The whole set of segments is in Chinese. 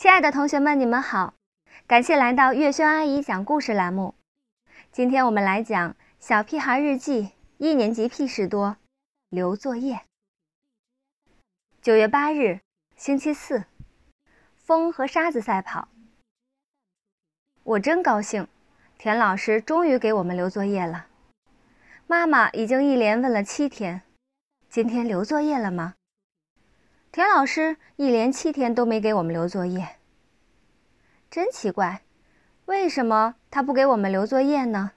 亲爱的同学们，你们好！感谢来到月轩阿姨讲故事栏目。今天我们来讲《小屁孩日记》一年级屁事多，留作业。九月八日，星期四，风和沙子赛跑。我真高兴，田老师终于给我们留作业了。妈妈已经一连问了七天，今天留作业了吗？田老师一连七天都没给我们留作业，真奇怪，为什么他不给我们留作业呢？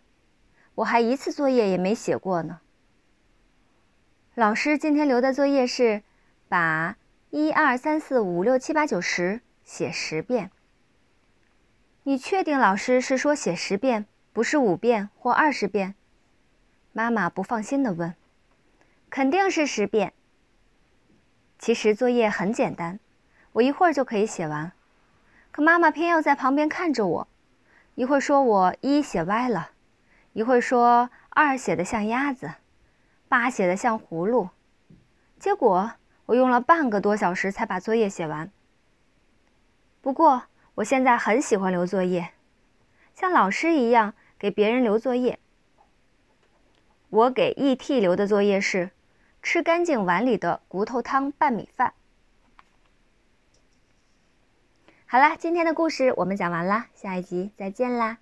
我还一次作业也没写过呢。老师今天留的作业是把一二三四五六七八九十写十遍。你确定老师是说写十遍，不是五遍或二十遍？妈妈不放心地问。肯定是十遍。其实作业很简单，我一会儿就可以写完。可妈妈偏要在旁边看着我，一会儿说我一写歪了，一会儿说二写的像鸭子，八写的像葫芦。结果我用了半个多小时才把作业写完。不过我现在很喜欢留作业，像老师一样给别人留作业。我给 E.T. 留的作业是。吃干净碗里的骨头汤拌米饭。好啦，今天的故事我们讲完啦，下一集再见啦。